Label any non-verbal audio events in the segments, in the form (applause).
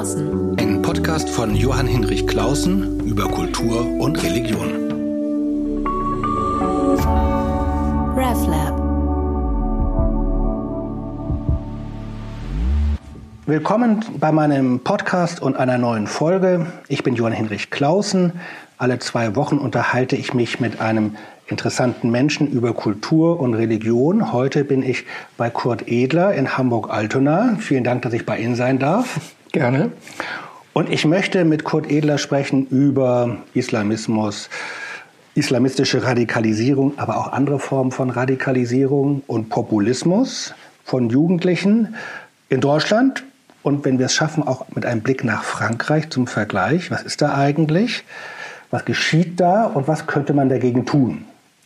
Klausen. Ein Podcast von Johann Hinrich Klausen über Kultur und Religion. RevLab. Willkommen bei meinem Podcast und einer neuen Folge. Ich bin Johann Hinrich Klausen. Alle zwei Wochen unterhalte ich mich mit einem interessanten Menschen über Kultur und Religion. Heute bin ich bei Kurt Edler in Hamburg-Altona. Vielen Dank, dass ich bei Ihnen sein darf. Gerne. Und ich möchte mit Kurt Edler sprechen über Islamismus, islamistische Radikalisierung, aber auch andere Formen von Radikalisierung und Populismus von Jugendlichen in Deutschland. Und wenn wir es schaffen, auch mit einem Blick nach Frankreich zum Vergleich, was ist da eigentlich? Was geschieht da und was könnte man dagegen tun?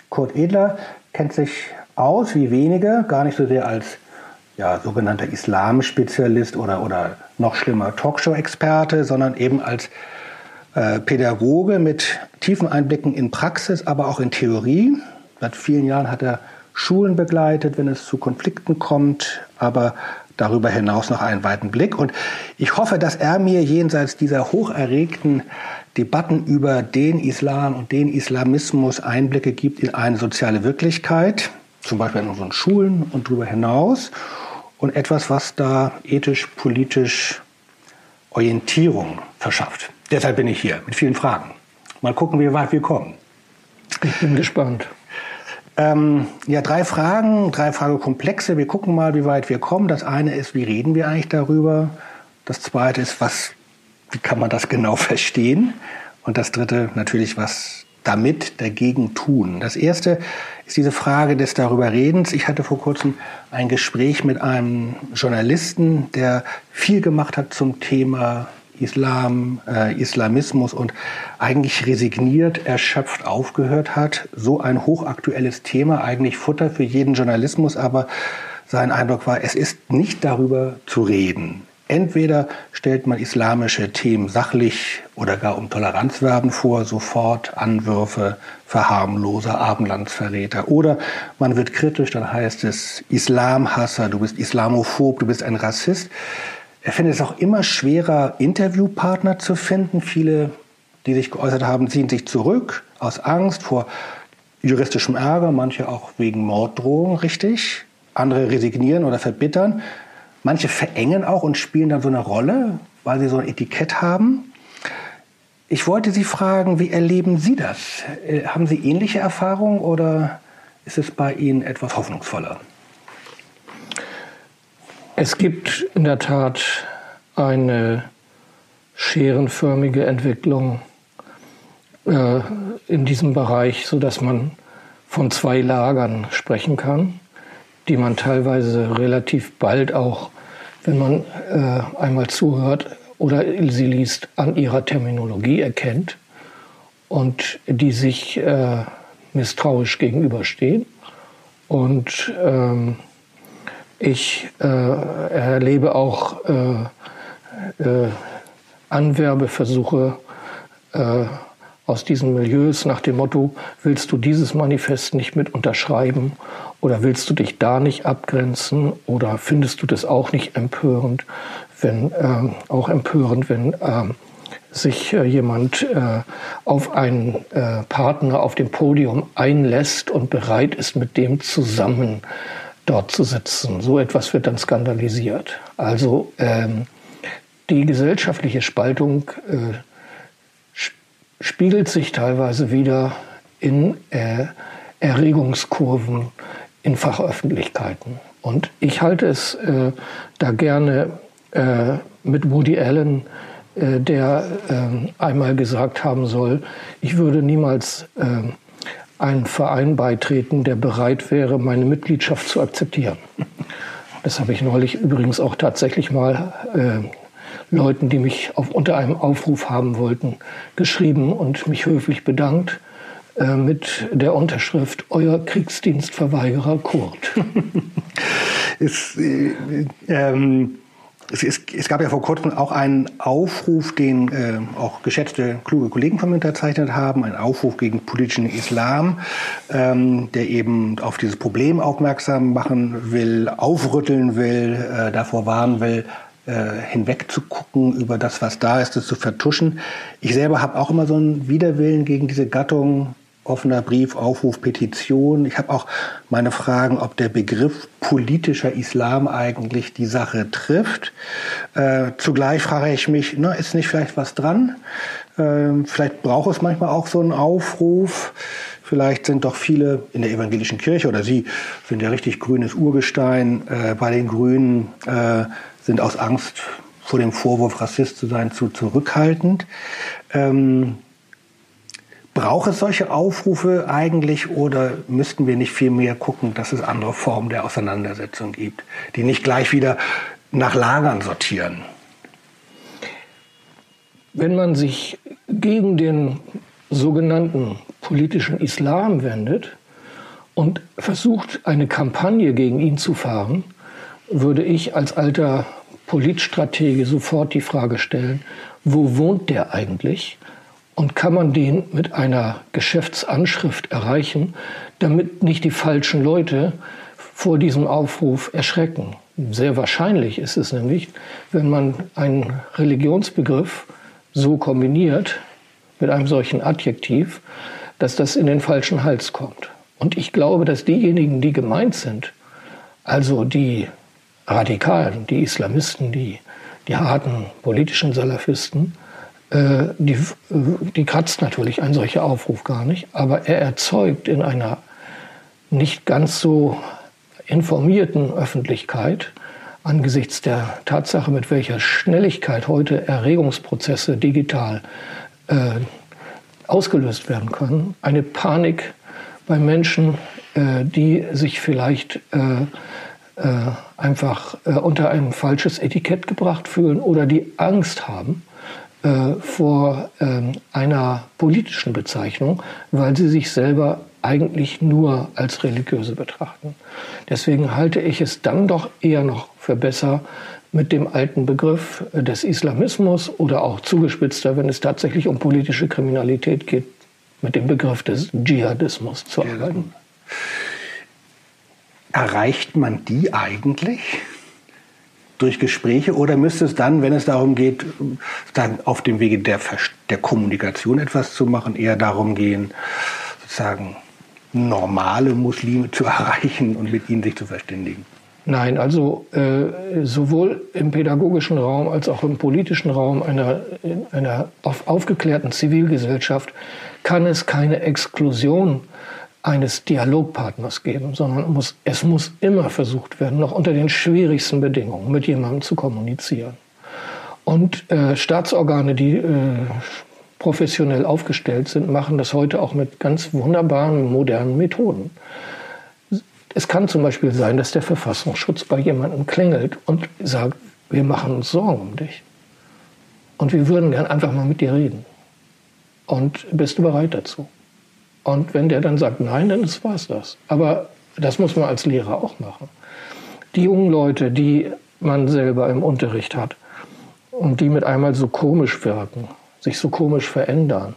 Kurt Edler kennt sich aus wie wenige, gar nicht so sehr als ja, sogenannter Islam-Spezialist oder, oder noch schlimmer Talkshow-Experte, sondern eben als äh, Pädagoge mit tiefen Einblicken in Praxis, aber auch in Theorie. Seit vielen Jahren hat er Schulen begleitet, wenn es zu Konflikten kommt, aber darüber hinaus noch einen weiten Blick. Und ich hoffe, dass er mir jenseits dieser hocherregten Debatten über den Islam und den Islamismus Einblicke gibt in eine soziale Wirklichkeit, zum Beispiel in unseren Schulen und darüber hinaus. Und etwas, was da ethisch, politisch Orientierung verschafft. Deshalb bin ich hier mit vielen Fragen. Mal gucken, wie weit wir kommen. Ich bin gespannt. Ähm, ja, drei Fragen, drei Fragekomplexe. Wir gucken mal, wie weit wir kommen. Das eine ist, wie reden wir eigentlich darüber? Das zweite ist, was, wie kann man das genau (laughs) verstehen? Und das dritte natürlich, was damit dagegen tun? Das erste ist diese Frage des darüber Redens. Ich hatte vor kurzem ein Gespräch mit einem Journalisten, der viel gemacht hat zum Thema Islam, äh, Islamismus und eigentlich resigniert, erschöpft aufgehört hat. So ein hochaktuelles Thema, eigentlich Futter für jeden Journalismus, aber sein Eindruck war, es ist nicht darüber zu reden. Entweder stellt man islamische Themen sachlich oder gar um Toleranz werben vor, sofort Anwürfe, Verharmloser, Abendlandsverräter. Oder man wird kritisch, dann heißt es Islamhasser, du bist Islamophob, du bist ein Rassist. Er findet es auch immer schwerer, Interviewpartner zu finden. Viele, die sich geäußert haben, ziehen sich zurück aus Angst vor juristischem Ärger, manche auch wegen Morddrohungen, richtig. Andere resignieren oder verbittern. Manche verengen auch und spielen dann so eine Rolle, weil sie so ein Etikett haben. Ich wollte Sie fragen, wie erleben Sie das? Äh, haben Sie ähnliche Erfahrungen oder ist es bei Ihnen etwas hoffnungsvoller? Es gibt in der Tat eine scherenförmige Entwicklung äh, in diesem Bereich, sodass man von zwei Lagern sprechen kann, die man teilweise relativ bald auch wenn man äh, einmal zuhört oder sie liest, an ihrer Terminologie erkennt und die sich äh, misstrauisch gegenüberstehen. Und ähm, ich äh, erlebe auch äh, äh, Anwerbeversuche äh, aus diesen Milieus nach dem Motto, willst du dieses Manifest nicht mit unterschreiben oder willst du dich da nicht abgrenzen oder findest du das auch nicht empörend, wenn äh, auch empörend, wenn äh, sich äh, jemand äh, auf einen äh, Partner auf dem Podium einlässt und bereit ist, mit dem zusammen dort zu sitzen. So etwas wird dann skandalisiert. Also ähm, die gesellschaftliche Spaltung äh, spiegelt sich teilweise wieder in äh, Erregungskurven in Fachöffentlichkeiten. Und ich halte es äh, da gerne äh, mit Woody Allen, äh, der ähm, einmal gesagt haben soll, ich würde niemals ähm, einen Verein beitreten, der bereit wäre, meine Mitgliedschaft zu akzeptieren. Das habe ich neulich übrigens auch tatsächlich mal äh, Leuten, die mich auf, unter einem Aufruf haben wollten, geschrieben und mich höflich bedankt äh, mit der Unterschrift Euer Kriegsdienstverweigerer Kurt. (laughs) es, äh, ähm, es, es, es, gab ja vor kurzem auch einen Aufruf, den äh, auch geschätzte, kluge Kollegen von mir unterzeichnet haben, einen Aufruf gegen politischen Islam, ähm, der eben auf dieses Problem aufmerksam machen will, aufrütteln will, äh, davor warnen will, äh, hinweg zu gucken über das, was da ist, das zu vertuschen. Ich selber habe auch immer so einen Widerwillen gegen diese Gattung offener Brief, Aufruf, Petition. Ich habe auch meine Fragen, ob der Begriff politischer Islam eigentlich die Sache trifft. Äh, zugleich frage ich mich, na, ist nicht vielleicht was dran? Äh, vielleicht braucht es manchmal auch so einen Aufruf. Vielleicht sind doch viele in der evangelischen Kirche oder Sie sind ja richtig grünes Urgestein äh, bei den Grünen, äh, sind aus Angst vor dem Vorwurf, Rassist zu sein, zu zurückhaltend. Ähm, Braucht es solche Aufrufe eigentlich oder müssten wir nicht viel mehr gucken, dass es andere Formen der Auseinandersetzung gibt, die nicht gleich wieder nach Lagern sortieren? Wenn man sich gegen den sogenannten politischen Islam wendet und versucht, eine Kampagne gegen ihn zu fahren, würde ich als alter Politstratege sofort die Frage stellen, wo wohnt der eigentlich? Und kann man den mit einer Geschäftsanschrift erreichen, damit nicht die falschen Leute vor diesem Aufruf erschrecken? Sehr wahrscheinlich ist es nämlich, wenn man einen Religionsbegriff so kombiniert mit einem solchen Adjektiv, dass das in den falschen Hals kommt. Und ich glaube, dass diejenigen, die gemeint sind, also die Radikalen, die Islamisten, die, die harten politischen Salafisten, die, die kratzt natürlich ein solcher Aufruf gar nicht, aber er erzeugt in einer nicht ganz so informierten Öffentlichkeit angesichts der Tatsache, mit welcher Schnelligkeit heute Erregungsprozesse digital äh, ausgelöst werden können, eine Panik bei Menschen, äh, die sich vielleicht äh, äh einfach äh, unter ein falsches Etikett gebracht fühlen oder die Angst haben, äh, vor ähm, einer politischen Bezeichnung, weil sie sich selber eigentlich nur als religiöse betrachten. Deswegen halte ich es dann doch eher noch für besser, mit dem alten Begriff des Islamismus oder auch zugespitzter, wenn es tatsächlich um politische Kriminalität geht, mit dem Begriff des Dschihadismus zu arbeiten. Erreicht man die eigentlich? Durch Gespräche oder müsste es dann, wenn es darum geht, dann auf dem Wege der, der Kommunikation etwas zu machen, eher darum gehen, sozusagen normale Muslime zu (laughs) erreichen und mit ihnen sich zu verständigen? Nein, also äh, sowohl im pädagogischen Raum als auch im politischen Raum einer, einer auf aufgeklärten Zivilgesellschaft kann es keine Exklusion eines Dialogpartners geben, sondern muss, es muss immer versucht werden, noch unter den schwierigsten Bedingungen mit jemandem zu kommunizieren. Und äh, Staatsorgane, die äh, professionell aufgestellt sind, machen das heute auch mit ganz wunderbaren, modernen Methoden. Es kann zum Beispiel sein, dass der Verfassungsschutz bei jemandem klingelt und sagt, wir machen uns Sorgen um dich. Und wir würden gern einfach mal mit dir reden. Und bist du bereit dazu? Und wenn der dann sagt nein, dann war es das. Aber das muss man als Lehrer auch machen. Die jungen Leute, die man selber im Unterricht hat und die mit einmal so komisch wirken, sich so komisch verändern,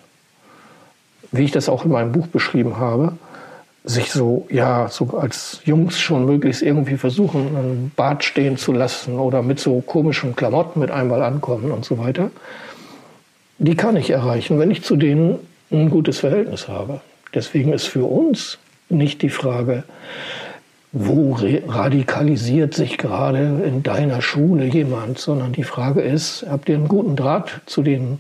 wie ich das auch in meinem Buch beschrieben habe, sich so, ja, so als Jungs schon möglichst irgendwie versuchen, einen Bart stehen zu lassen oder mit so komischen Klamotten mit einmal ankommen und so weiter, die kann ich erreichen, wenn ich zu denen ein gutes Verhältnis habe. Deswegen ist für uns nicht die Frage, wo radikalisiert sich gerade in deiner Schule jemand, sondern die Frage ist, habt ihr einen guten Draht zu den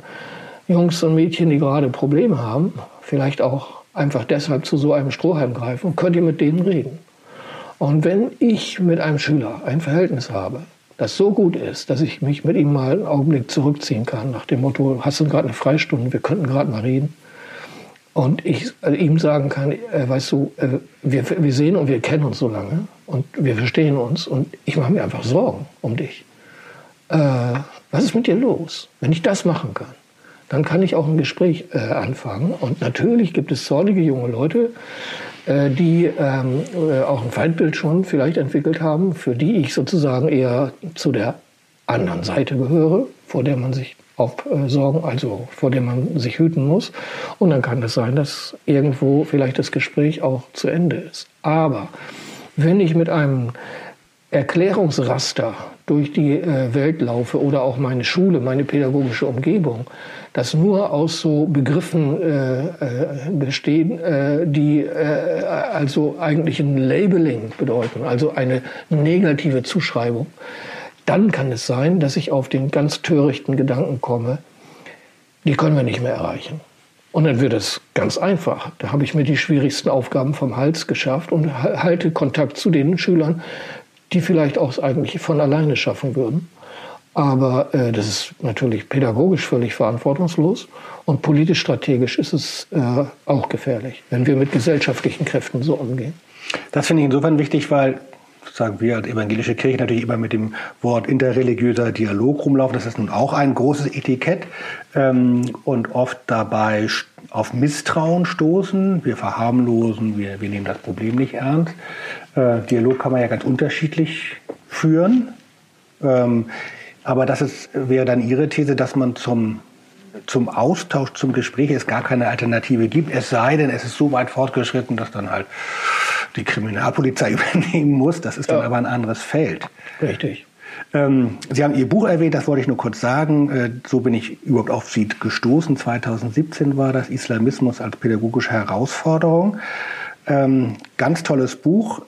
Jungs und Mädchen, die gerade Probleme haben, vielleicht auch einfach deshalb zu so einem Strohhalm greifen, könnt ihr mit denen reden. Und wenn ich mit einem Schüler ein Verhältnis habe, das so gut ist, dass ich mich mit ihm mal einen Augenblick zurückziehen kann, nach dem Motto, hast du gerade eine Freistunde, wir könnten gerade mal reden, und ich äh, ihm sagen kann, äh, weißt du, äh, wir, wir sehen und wir kennen uns so lange und wir verstehen uns und ich mache mir einfach Sorgen um dich. Äh, was ist mit dir los? Wenn ich das machen kann, dann kann ich auch ein Gespräch äh, anfangen. Und natürlich gibt es zornige junge Leute, äh, die ähm, auch ein Feindbild schon vielleicht entwickelt haben, für die ich sozusagen eher zu der anderen Seite gehöre, vor der man sich aufsorgen, also vor dem man sich hüten muss. Und dann kann es sein, dass irgendwo vielleicht das Gespräch auch zu Ende ist. Aber wenn ich mit einem Erklärungsraster durch die äh, Welt laufe oder auch meine Schule, meine pädagogische Umgebung, das nur aus so Begriffen äh, äh, bestehen, äh, die äh, also eigentlich ein Labeling bedeuten, also eine negative Zuschreibung, dann kann es sein, dass ich auf den ganz törichten Gedanken komme, die können wir nicht mehr erreichen. Und dann wird es ganz einfach. Da habe ich mir die schwierigsten Aufgaben vom Hals geschafft und halte Kontakt zu den Schülern, die vielleicht auch eigentlich von alleine schaffen würden. Aber äh, das ist natürlich pädagogisch völlig verantwortungslos und politisch strategisch ist es äh, auch gefährlich, wenn wir mit gesellschaftlichen Kräften so umgehen. Das finde ich insofern wichtig, weil sagen wir als evangelische Kirche natürlich immer mit dem Wort interreligiöser Dialog rumlaufen. Das ist nun auch ein großes Etikett ähm, und oft dabei auf Misstrauen stoßen. Wir verharmlosen, wir, wir nehmen das Problem nicht ernst. Äh, Dialog kann man ja ganz unterschiedlich führen. Ähm, aber das ist, wäre dann Ihre These, dass man zum, zum Austausch, zum Gespräch es gar keine Alternative gibt. Es sei denn, es ist so weit fortgeschritten, dass dann halt die Kriminalpolizei (laughs) übernehmen muss. Das ist dann aber ein anderes Feld. Richtig. Ähm, Sie haben Ihr Buch erwähnt, das wollte ich nur kurz sagen. Äh, so bin ich überhaupt auf Sie gestoßen. 2017 war das Islamismus als pädagogische Herausforderung. Ähm, ganz tolles Buch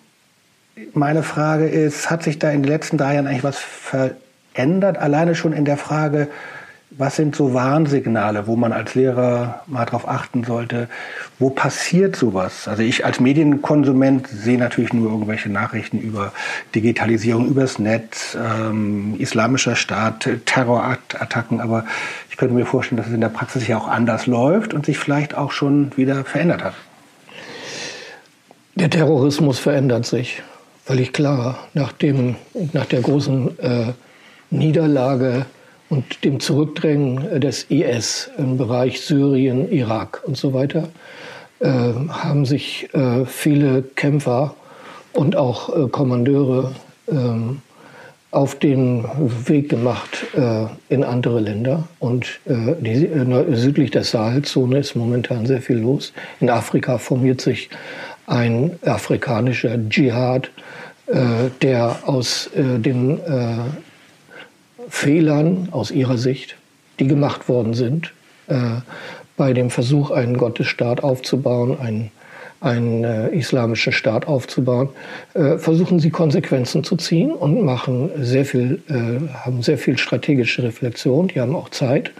meine Frage ist, hat sich da in den letzten drei Jahren eigentlich was verändert? Alleine schon in der Frage, was sind so Warnsignale, wo man als Lehrer mal drauf achten sollte? Wo passiert sowas? Also ich als Medienkonsument sehe natürlich nur irgendwelche Nachrichten über Digitalisierung übers Netz, ähm, islamischer Staat, Terrorattacken, aber ich könnte mir vorstellen, dass es in der Praxis ja auch anders läuft und sich vielleicht auch schon wieder verändert hat. Der Terrorismus verändert sich völlig klar. Nach, dem, nach der großen äh, Niederlage und dem Zurückdrängen des IS im Bereich Syrien, Irak und so weiter äh, haben sich äh, viele Kämpfer und auch äh, Kommandeure ähm, auf den Weg gemacht äh, in andere Länder. Und äh, die, südlich der Sahelzone ist momentan sehr viel los. In Afrika formiert sich ein afrikanischer Dschihad, äh, der aus äh, den äh, Fehlern aus ihrer Sicht, die gemacht worden sind, äh, bei dem Versuch, einen Gottesstaat aufzubauen, einen, einen äh, islamischen Staat aufzubauen, äh, versuchen sie Konsequenzen zu ziehen und machen sehr viel, haben sehr viel strategische Reflexion, die haben auch Zeit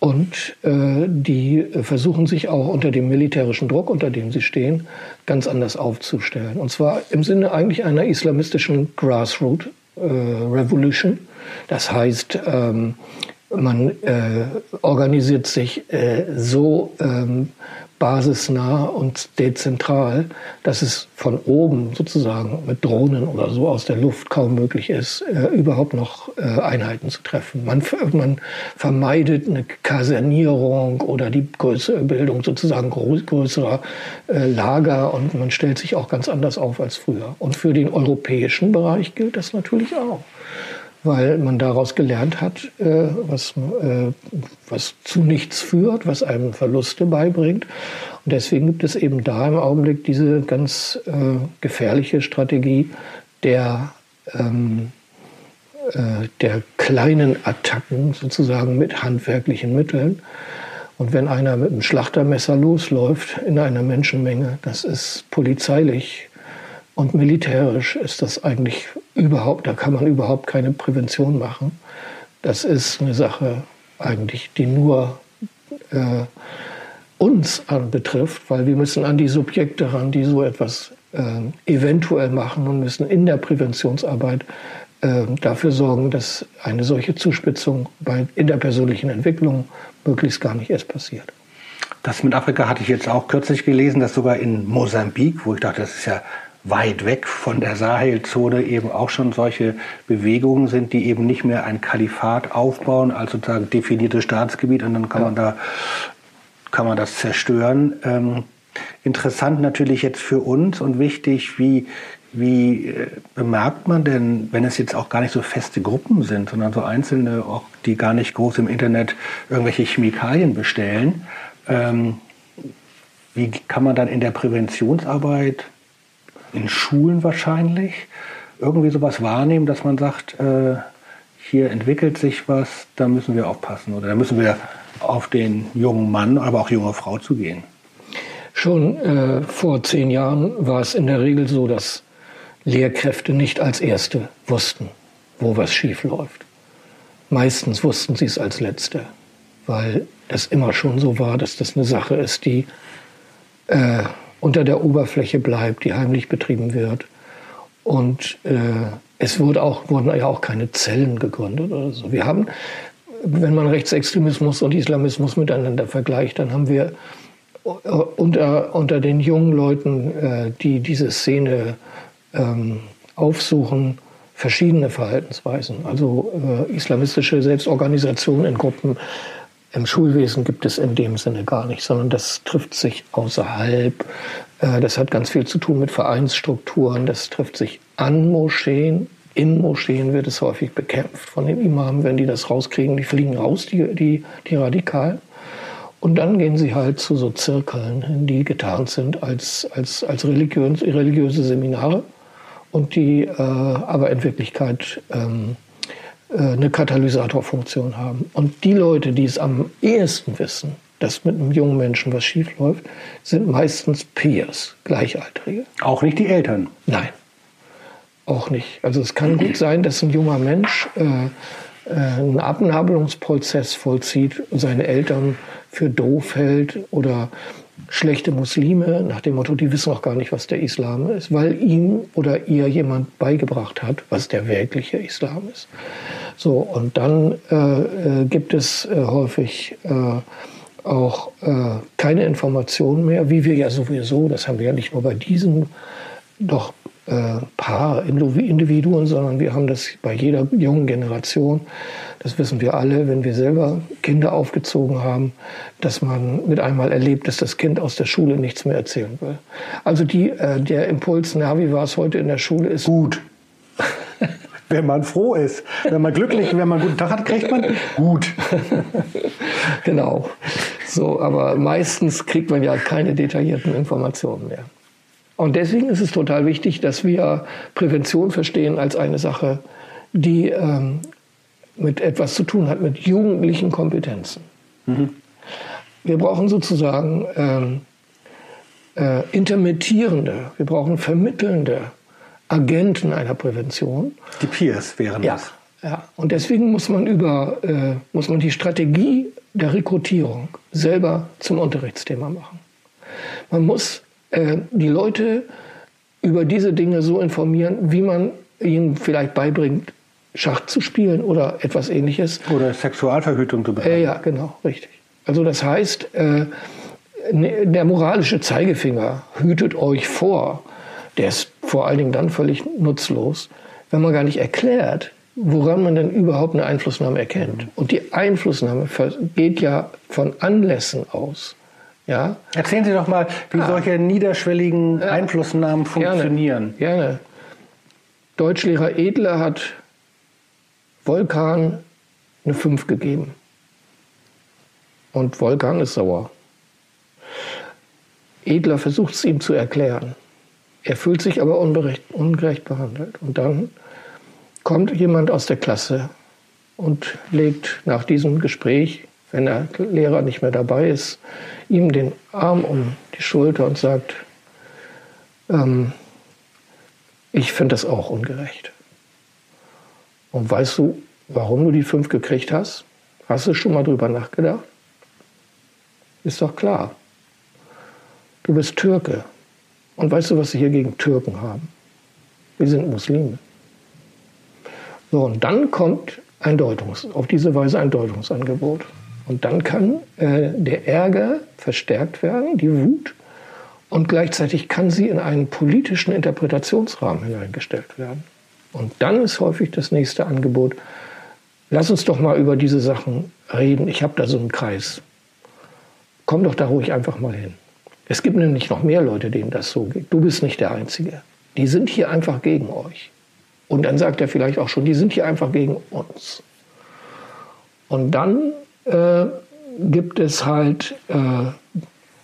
und äh, die versuchen sich auch unter dem militärischen Druck, unter dem sie stehen, ganz anders aufzustellen. Und zwar im Sinne eigentlich einer islamistischen Grassroot äh, Revolution. Das heißt, ähm, man äh, organisiert sich äh, so ähm, basisnah und dezentral, dass es von oben sozusagen mit Drohnen oder so aus der Luft kaum möglich ist, äh, überhaupt noch äh, Einheiten zu treffen. Man, man, vermeidet eine Kasernierung oder die größere Bildung sozusagen größerer äh, Lager und man stellt sich auch ganz anders auf als früher. Und für den europäischen Bereich gilt das natürlich auch weil man daraus gelernt hat, äh, was, äh, was zu nichts führt, was einem Verluste beibringt. Und deswegen gibt es eben da im Augenblick diese ganz äh, gefährliche Strategie der, ähm, äh, der kleinen Attacken sozusagen mit handwerklichen Mitteln. Und wenn einer mit einem Schlachtermesser losläuft in einer Menschenmenge, das ist polizeilich und militärisch ist das eigentlich überhaupt, da kann man überhaupt keine Prävention machen. Das ist eine Sache eigentlich, die nur äh, uns anbetrifft, weil wir müssen an die Subjekte ran, die so etwas äh, eventuell machen und müssen in der Präventionsarbeit äh, dafür sorgen, dass eine solche Zuspitzung bei, in der persönlichen Entwicklung möglichst gar nicht erst passiert. Das mit Afrika hatte ich jetzt auch kürzlich gelesen, dass sogar in Mosambik, wo ich dachte, das ist ja weit weg von der Sahelzone eben auch schon solche Bewegungen sind, die eben nicht mehr ein Kalifat aufbauen, als sozusagen definiertes Staatsgebiet und dann kann ja. man da kann man das zerstören. Ähm, interessant natürlich jetzt für uns und wichtig, wie wie äh, bemerkt man denn, wenn es jetzt auch gar nicht so feste Gruppen sind, sondern so einzelne, auch die gar nicht groß im Internet irgendwelche Chemikalien bestellen, ähm, wie kann man dann in der Präventionsarbeit in Schulen wahrscheinlich irgendwie sowas wahrnehmen, dass man sagt, äh, hier entwickelt sich was, da müssen wir aufpassen oder da müssen wir auf den jungen Mann, aber auch junge Frau zugehen? Schon äh, vor zehn Jahren war es in der Regel so, dass Lehrkräfte nicht als Erste wussten, wo was schief läuft. Meistens wussten sie es als Letzte, weil es immer schon so war, dass das eine Sache ist, die äh, unter der Oberfläche bleibt, die heimlich betrieben wird. Und äh, es wurde auch, wurden ja auch keine Zellen gegründet oder so. Wir haben, wenn man Rechtsextremismus und Islamismus miteinander vergleicht, dann haben wir unter, unter den jungen Leuten, äh, die diese Szene ähm, aufsuchen, verschiedene Verhaltensweisen. Also äh, islamistische Selbstorganisation in Gruppen im Schulwesen gibt es in dem Sinne gar nicht, sondern das trifft sich außerhalb. Äh, das hat ganz viel zu tun mit Vereinsstrukturen. Das trifft sich an Moscheen. In Moscheen wird es häufig bekämpft von den Imamen, wenn die das rauskriegen. Die fliegen raus, die, die, die Radikalen. Und dann gehen sie halt zu so Zirkeln, die getarnt sind als, als, als religiös, religiöse Seminare und die äh, aber in Wirklichkeit ähm, äh, eine Katalysatorfunktion haben. Und die Leute, die es am ehesten wissen, dass mit einem jungen Menschen was schiefläuft, sind meistens Peers, Gleichaltrige. Auch nicht die Eltern? Nein, auch nicht. Also es kann gut sein, dass ein junger Mensch äh, äh einen Abnabelungsprozess vollzieht und seine Eltern für doof hält oder schlechte Muslime, nach dem Motto, die wissen auch gar nicht, was der Islam ist, weil ihm oder ihr jemand beigebracht hat, was der wirkliche Islam ist. So, und dann äh, äh gibt es äh, häufig äh, auch äh, keine Informationen mehr, wie wir ja sowieso, das haben wir ja nicht nur bei diesem doch äh, Paar Individuen, sondern wir haben das bei jeder jungen Generation das wissen wir alle, wenn wir selber Kinder aufgezogen haben, dass man mit einmal erlebt, dass das Kind aus der Schule nichts mehr erzählen will. Also die, äh, der Impuls, na, wie war es heute in der Schule, ist gut. (laughs) wenn man froh ist, wenn man glücklich, wenn man einen guten Tag hat, kriegt man gut. (laughs) genau. So, aber meistens kriegt man ja keine detaillierten Informationen mehr. Und deswegen ist es total wichtig, dass wir Prävention verstehen als eine Sache, die ähm, mit etwas zu tun hat, mit jugendlichen Kompetenzen. Mhm. Wir brauchen sozusagen ähm, äh, intermittierende, wir brauchen vermittelnde Agenten einer Prävention. Die Peers wären ja, das. Ja, und deswegen muss man über äh, muss man die Strategie der Rekrutierung selber zum Unterrichtsthema machen. Man muss äh, die Leute über diese Dinge so informieren, wie man ihnen vielleicht beibringt, Schach zu spielen oder etwas ähnliches. Oder Sexualverhütung zu betreiben. Äh, ja, genau, richtig. Also das heißt, äh, ne, der moralische Zeigefinger hütet euch vor. Der ist vor allen Dingen dann völlig nutzlos, wenn man gar nicht erklärt, woran man denn überhaupt eine Einflussnahme erkennt. Und die Einflussnahme geht ja von Anlässen aus. Ja? Erzählen Sie doch mal, wie ah. solche niederschwelligen ja. Einflussnahmen funktionieren. Gerne. Gerne. Deutschlehrer Edler hat Volkan eine 5 gegeben. Und Volkan ist sauer. Edler versucht es ihm zu erklären. Er fühlt sich aber ungerecht, ungerecht behandelt. Und dann kommt jemand aus der Klasse und legt nach diesem Gespräch, wenn der Lehrer nicht mehr dabei ist, ihm den Arm um die Schulter und sagt, ähm, ich finde das auch ungerecht. Und weißt du, warum du die fünf gekriegt hast? Hast du schon mal drüber nachgedacht? Ist doch klar. Du bist Türke. Und weißt du, was sie hier gegen Türken haben? Wir sind Muslime. So, und dann kommt ein Deutungs, auf diese Weise ein Deutungsangebot. Und dann kann äh, der Ärger verstärkt werden, die Wut, und gleichzeitig kann sie in einen politischen Interpretationsrahmen hineingestellt werden. Und dann ist häufig das nächste Angebot, lass uns doch mal über diese Sachen reden. Ich habe da so einen Kreis. Komm doch da ruhig einfach mal hin. Es gibt nämlich noch mehr Leute, denen das so geht. Du bist nicht der Einzige. Die sind hier einfach gegen euch. Und dann sagt er vielleicht auch schon, die sind hier einfach gegen uns. Und dann äh, gibt es halt äh,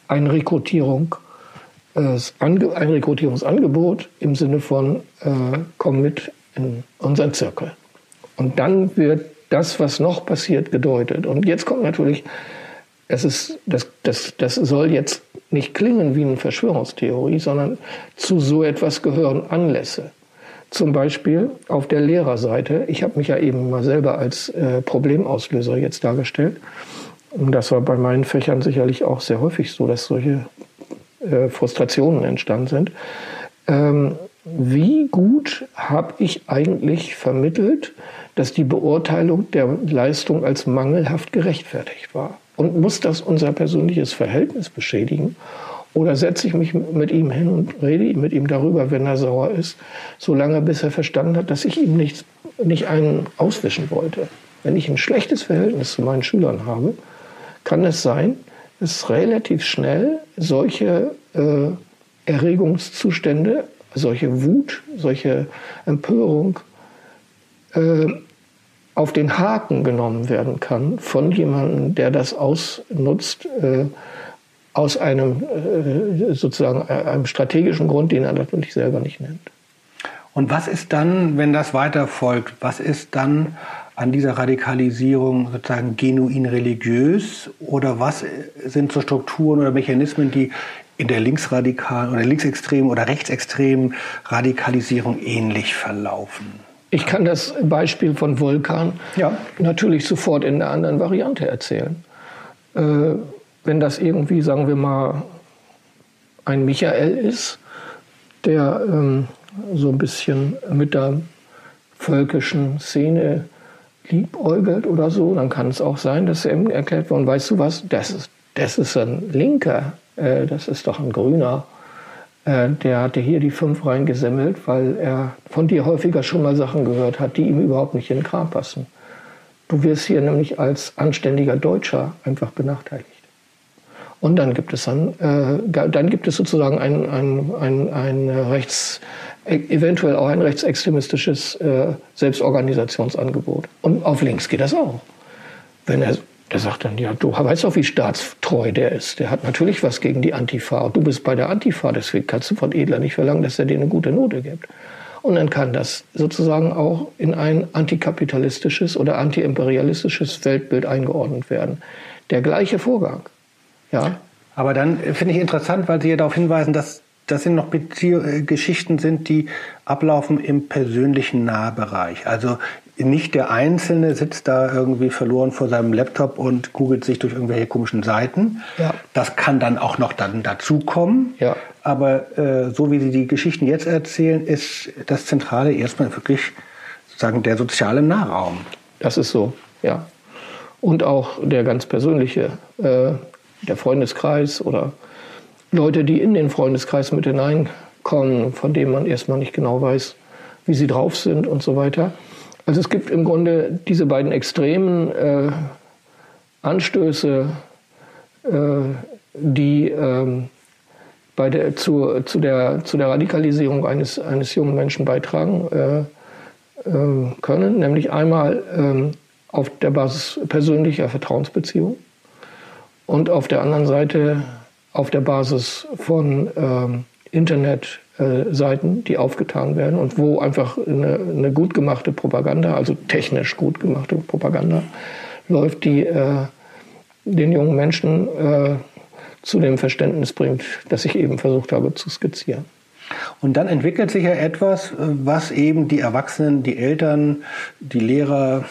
eine Rekrutierung äh, ein Rekrutierungsangebot im Sinne von äh, komm mit in unseren Zirkel. Und dann wird das, was noch passiert, gedeutet. Und jetzt kommt natürlich, es ist, das, das, das soll jetzt nicht klingen wie eine Verschwörungstheorie, sondern zu so etwas gehören Anlässe. Zum Beispiel auf der Lehrerseite. Ich habe mich ja eben mal selber als äh, Problemauslöser jetzt dargestellt. Und das war bei meinen Fächern sicherlich auch sehr häufig so, dass solche äh, Frustrationen entstanden sind. Ähm, wie gut habe ich eigentlich vermittelt, dass die Beurteilung der Leistung als mangelhaft gerechtfertigt war? Und muss das unser persönliches Verhältnis beschädigen? Oder setze ich mich mit ihm hin und rede mit ihm darüber, wenn er sauer ist, solange bis er verstanden hat, dass ich ihm nicht, nicht einen auswischen wollte. Wenn ich ein schlechtes Verhältnis zu meinen Schülern habe, kann es sein, dass relativ schnell solche äh, Erregungszustände, solche Wut, solche Empörung äh, auf den Haken genommen werden kann von jemandem, der das ausnutzt, äh, aus einem äh, sozusagen äh, einem strategischen Grund, den er natürlich selber nicht nennt. Und was ist dann, wenn das weiter folgt, was ist dann an dieser Radikalisierung sozusagen genuin religiös oder was sind so Strukturen oder Mechanismen, die in der linksradikalen oder linksextremen oder rechtsextremen Radikalisierung ähnlich verlaufen? Ich kann das Beispiel von Vulkan ja. natürlich sofort in einer anderen Variante erzählen. Wenn das irgendwie, sagen wir mal, ein Michael ist, der ähm, so ein bisschen mit der völkischen Szene liebäugelt oder so, dann kann es auch sein, dass er ihm erklärt wird, weißt du was, das ist, das ist ein Linker, äh, das ist doch ein Grüner. Äh, der hatte hier die fünf reingesemmelt, weil er von dir häufiger schon mal Sachen gehört hat, die ihm überhaupt nicht in den Kram passen. Du wirst hier nämlich als anständiger Deutscher einfach benachteiligt. Und dann gibt es dann, äh, dann gibt es sozusagen ein, ein, ein, ein rechts, eventuell auch ein rechtsextremistisches äh, Selbstorganisationsangebot. Und auf links geht das auch. Wenn er, der sagt dann, ja, du weißt doch, wie staatstreu der ist. Der hat natürlich was gegen die Antifa. Du bist bei der Antifa, deswegen kannst du von Edler nicht verlangen, dass er dir eine gute Note gibt. Und dann kann das sozusagen auch in ein antikapitalistisches oder antiimperialistisches Weltbild eingeordnet werden. Der gleiche Vorgang. Ja. Aber dann finde ich interessant, weil Sie ja darauf hinweisen, dass das sind noch Bezie äh, Geschichten sind, die ablaufen im persönlichen Nahbereich. Also nicht der Einzelne sitzt da irgendwie verloren vor seinem Laptop und googelt sich durch irgendwelche komischen Seiten. Ja. Das kann dann auch noch dann dazukommen. Ja. Aber äh, so wie Sie die Geschichten jetzt erzählen, ist das Zentrale erstmal wirklich sozusagen der soziale Nahraum. Das ist so, ja. Und auch der ganz persönliche äh, der Freundeskreis oder Leute, die in den Freundeskreis mit hineinkommen, von denen man erstmal nicht genau weiß, wie sie drauf sind und so weiter. Also es gibt im Grunde diese beiden extremen äh, Anstöße, äh, die ähm, bei der, zu, zu, der, zu der Radikalisierung eines, eines jungen Menschen beitragen äh, äh können, nämlich einmal ähm, auf der Basis persönlicher Vertrauensbeziehungen und auf der anderen Seite auf der Basis von ähm, Internetseiten, äh, die aufgetan werden und wo einfach eine, eine, gut gemachte Propaganda, also technisch gut gemachte Propaganda läuft, die äh, den jungen Menschen äh, zu dem Verständnis bringt, das ich eben versucht habe zu skizzieren. Und dann entwickelt sich ja etwas, was eben die Erwachsenen, die Eltern, die Lehrer,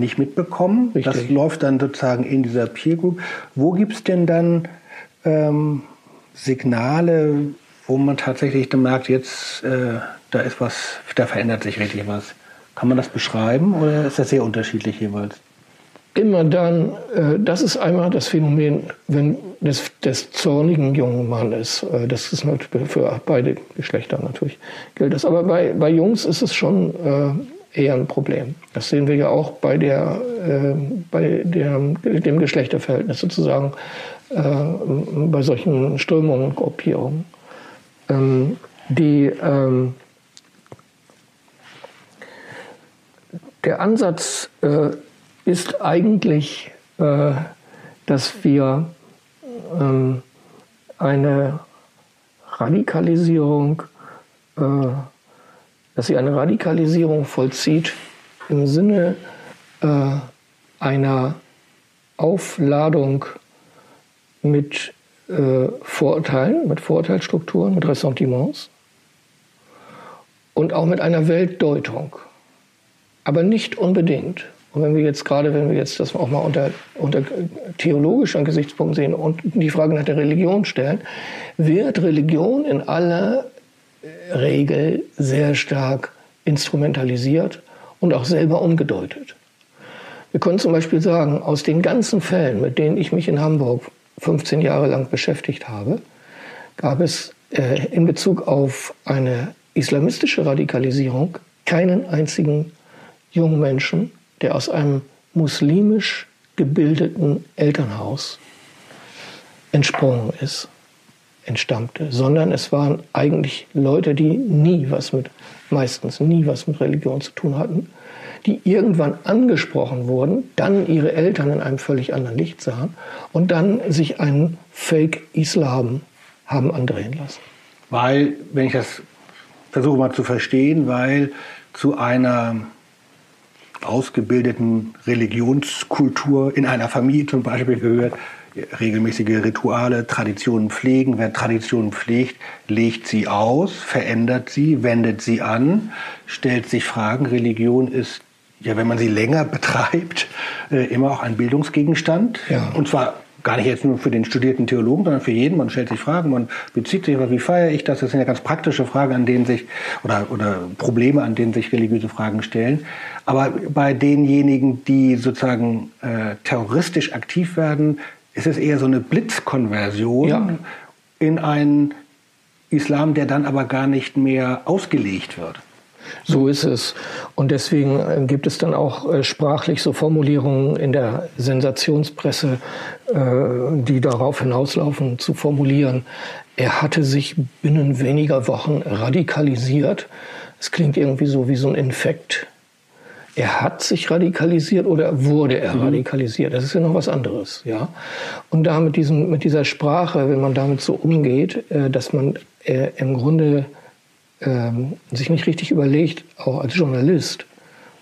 nicht mitbekommen. Richtig. Das läuft dann sozusagen in dieser Peer Group. Wo gibt es denn dann ähm, Signale, wo man tatsächlich dann merkt, jetzt äh, da ist was, da verändert sich richtig was? Kann man das beschreiben oder ist das sehr unterschiedlich jeweils? Immer dann, äh, das ist einmal das Phänomen wenn des, des zornigen jungen Mannes. Äh, das ist natürlich für beide Geschlechter natürlich gilt das. Aber bei, bei Jungs ist es schon äh, eher ein Problem. Das sehen wir ja auch bei, der, äh, bei der, dem Geschlechterverhältnis sozusagen, äh, bei solchen Strömungen und Gruppierungen. Ähm, die, ähm, der Ansatz äh, ist eigentlich, äh, dass wir ähm, eine Radikalisierung, äh, dass sie eine Radikalisierung vollzieht im Sinne äh, einer Aufladung mit äh, Vorurteilen, mit Vorurteilsstrukturen, mit Ressentiments und auch mit einer Weltdeutung. Aber nicht unbedingt. Und wenn wir jetzt gerade, wenn wir jetzt das auch mal unter, unter theologischen Gesichtspunkten sehen und die Frage nach der Religion stellen, wird Religion in aller Regel sehr stark instrumentalisiert und auch selber umgedeutet. Wir können zum Beispiel sagen, aus den ganzen Fällen, mit denen ich mich in Hamburg 15 Jahre lang beschäftigt habe, gab es äh, in Bezug auf eine islamistische Radikalisierung keinen einzigen jungen Menschen, der aus einem muslimisch gebildeten Elternhaus entsprungen ist, entstammte, sondern es waren eigentlich Leute, die nie was mit, meistens nie was mit Religion zu tun hatten, die irgendwann angesprochen wurden, dann ihre Eltern in einem völlig anderen Licht sahen und dann sich einen Fake-Islam haben andrehen lassen. Weil, wenn ich das versuche mal zu verstehen, weil zu einer ausgebildeten Religionskultur in einer Familie zum Beispiel gehört, regelmäßige Rituale, Traditionen pflegen. Wer Traditionen pflegt, legt sie aus, verändert sie, wendet sie an, stellt sich Fragen. Religion ist ja, wenn man sie länger (laughs) betreibt, äh, immer auch ein Bildungsgegenstand. Ja. Und zwar gar nicht jetzt nur für den studierten Theologen, sondern für jeden. Man stellt sich Fragen, man bezieht sich, wie feiere ich das? Das sind ja ganz praktische Fragen, an denen sich, oder, oder Probleme, an denen sich religiöse Fragen stellen. Aber bei denjenigen, die sozusagen äh, terroristisch aktiv werden, ist es eher so eine Blitzkonversion ja. in einen Islam, der dann aber gar nicht mehr ausgelegt wird. So ist es. Und deswegen äh, gibt es dann auch äh, sprachlich so Formulierungen in der Sensationspresse, äh, die darauf hinauslaufen, zu formulieren, er hatte sich binnen weniger Wochen radikalisiert. Es klingt irgendwie so wie so ein Infekt. Er hat sich radikalisiert oder wurde er mhm. radikalisiert? Das ist ja noch was anderes, ja. Und da mit diesem, mit dieser Sprache, wenn man damit so umgeht, dass man im Grunde ähm, sich nicht richtig überlegt, auch als Journalist,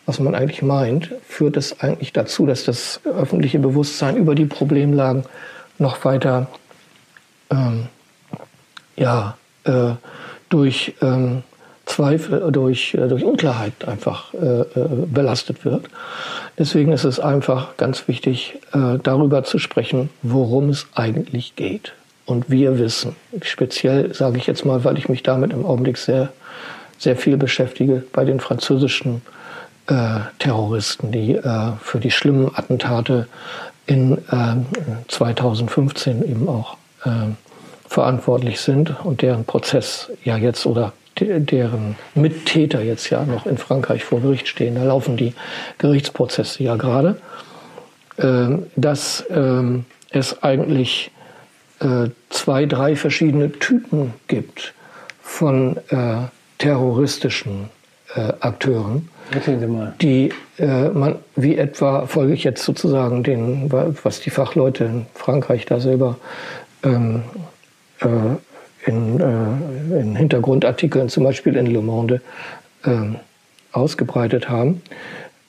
was man eigentlich meint, führt es eigentlich dazu, dass das öffentliche Bewusstsein über die Problemlagen noch weiter ähm, ja, äh, durch ähm, Zweifel, durch, äh, durch Unklarheit einfach äh, äh, belastet wird. Deswegen ist es einfach ganz wichtig, äh, darüber zu sprechen, worum es eigentlich geht. Und wir wissen, speziell sage ich jetzt mal, weil ich mich damit im Augenblick sehr, sehr viel beschäftige, bei den französischen äh, Terroristen, die äh, für die schlimmen Attentate in äh, 2015 eben auch verantwortlich sind und deren Prozess ja jetzt oder deren Mittäter jetzt ja noch in Frankreich vor Gericht stehen. Da laufen die Gerichtsprozesse ja gerade, ähm, dass ähm, es eigentlich äh, zwei, drei verschiedene Typen gibt von äh, terroristischen äh, Akteuren. Die äh, man, wie etwa, folge ich jetzt sozusagen den, was die Fachleute in Frankreich da selber ähm, äh, in, äh, in, Hintergrundartikeln, zum Beispiel in Le Monde, ähm, ausgebreitet haben.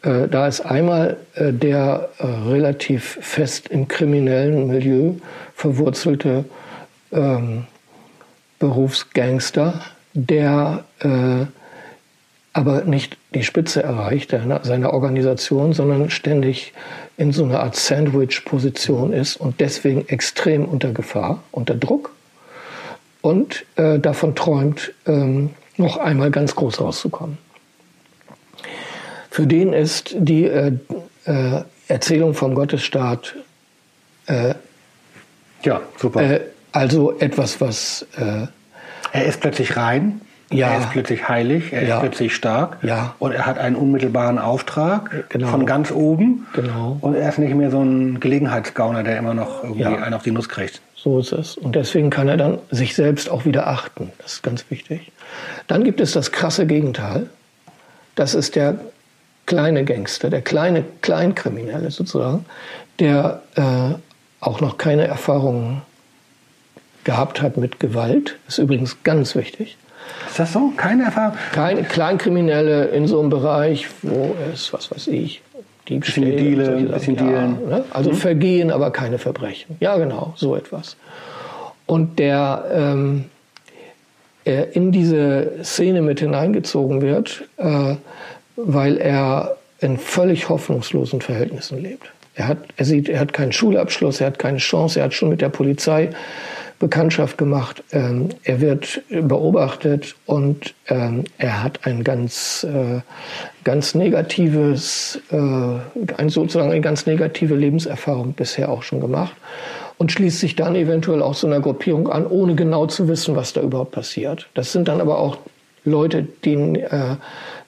Äh, da ist einmal äh, der äh, relativ fest im kriminellen Milieu verwurzelte ähm, Berufsgangster, der äh, aber nicht die Spitze erreicht seiner Organisation, sondern ständig in so einer Art Sandwich-Position ist und deswegen extrem unter Gefahr, unter Druck und äh, davon träumt, ähm, noch einmal ganz groß rauszukommen. Für den ist die äh, äh, Erzählung vom Gottesstaat äh, ja, super. Äh, also etwas, was äh, er ist plötzlich rein. Ja. Er ist plötzlich heilig, er ja. ist plötzlich stark ja. und er hat einen unmittelbaren Auftrag genau. von ganz oben. Genau. Und er ist nicht mehr so ein Gelegenheitsgauner, der immer noch irgendwie ja. einen auf die Nuss kriegt. So ist es. Und deswegen kann er dann sich selbst auch wieder achten. Das ist ganz wichtig. Dann gibt es das krasse Gegenteil. Das ist der kleine Gangster, der kleine Kleinkriminelle sozusagen, der äh, auch noch keine Erfahrungen gehabt hat mit Gewalt. Das ist übrigens ganz wichtig. Ist das so? Keine Erfahrung? Keine Kleinkriminelle in so einem Bereich, wo es, was weiß ich, Diebstähle, bisschen Diele, ein bisschen ja, Dealen. Ne? Also mhm. Vergehen, aber keine Verbrechen. Ja, genau, so etwas. Und der ähm, in diese Szene mit hineingezogen wird, äh, weil er in völlig hoffnungslosen Verhältnissen lebt. Er hat, er sieht, er hat keinen Schulabschluss, er hat keine Chance, er hat schon mit der Polizei Bekanntschaft gemacht. Ähm, er wird beobachtet und ähm, er hat ein ganz, äh, ganz negatives, äh, ein, sozusagen eine ganz negative Lebenserfahrung bisher auch schon gemacht und schließt sich dann eventuell auch so einer Gruppierung an, ohne genau zu wissen, was da überhaupt passiert. Das sind dann aber auch Leute, denen äh,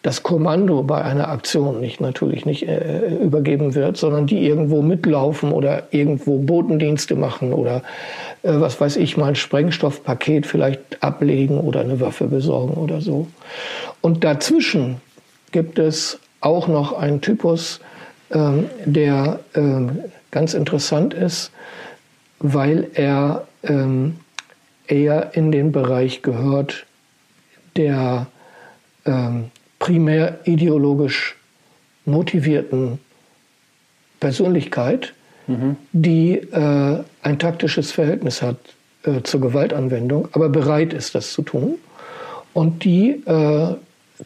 das Kommando bei einer Aktion nicht natürlich nicht äh, übergeben wird, sondern die irgendwo mitlaufen oder irgendwo Botendienste machen oder äh, was weiß ich mal ein Sprengstoffpaket vielleicht ablegen oder eine Waffe besorgen oder so. Und dazwischen gibt es auch noch einen Typus, ähm, der ähm, ganz interessant ist, weil er ähm, eher in den Bereich gehört, der ähm, primär ideologisch motivierten Persönlichkeit, mhm. die äh, ein taktisches Verhältnis hat äh, zur Gewaltanwendung, aber bereit ist, das zu tun und die äh,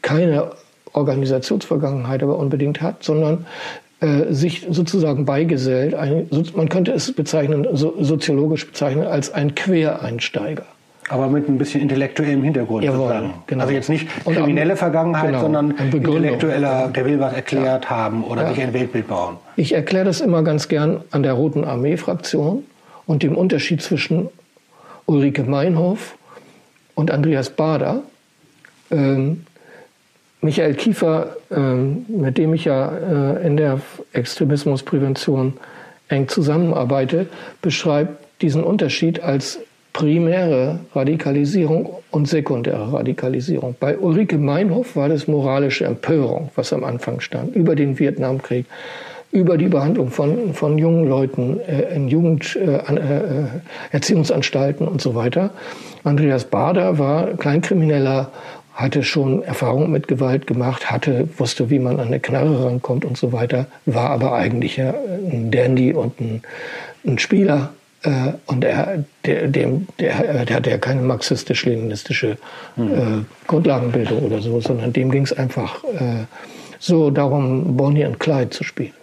keine Organisationsvergangenheit aber unbedingt hat, sondern äh, sich sozusagen beigesellt. Ein, man könnte es bezeichnen, so, soziologisch bezeichnen, als ein Quereinsteiger. Aber mit ein bisschen intellektuellem Hintergrund Jawohl, sozusagen. Genau. Also jetzt nicht kriminelle Vergangenheit, genau, sondern intellektueller, der will was erklärt ja. haben oder ja. sich ein Weltbild bauen. Ich erkläre das immer ganz gern an der Roten Armee-Fraktion und dem Unterschied zwischen Ulrike Meinhof und Andreas Bader. Ähm, Michael Kiefer, ähm, mit dem ich ja äh, in der Extremismusprävention eng zusammenarbeite, beschreibt diesen Unterschied als primäre Radikalisierung und sekundäre Radikalisierung. Bei Ulrike Meinhof war das moralische Empörung, was am Anfang stand, über den Vietnamkrieg, über die Behandlung von, von jungen Leuten äh, in Jugenderziehungsanstalten äh, äh, und so weiter. Andreas Bader war Kleinkrimineller, hatte schon Erfahrung mit Gewalt gemacht, hatte, wusste, wie man an eine Knarre rankommt und so weiter, war aber eigentlich ein Dandy und ein, ein Spieler äh, und er, der, dem, der, der hatte ja keine marxistisch-leninistische mhm. äh, Grundlagenbildung oder so, sondern dem ging es einfach äh, so darum, Bonnie und Clyde zu spielen.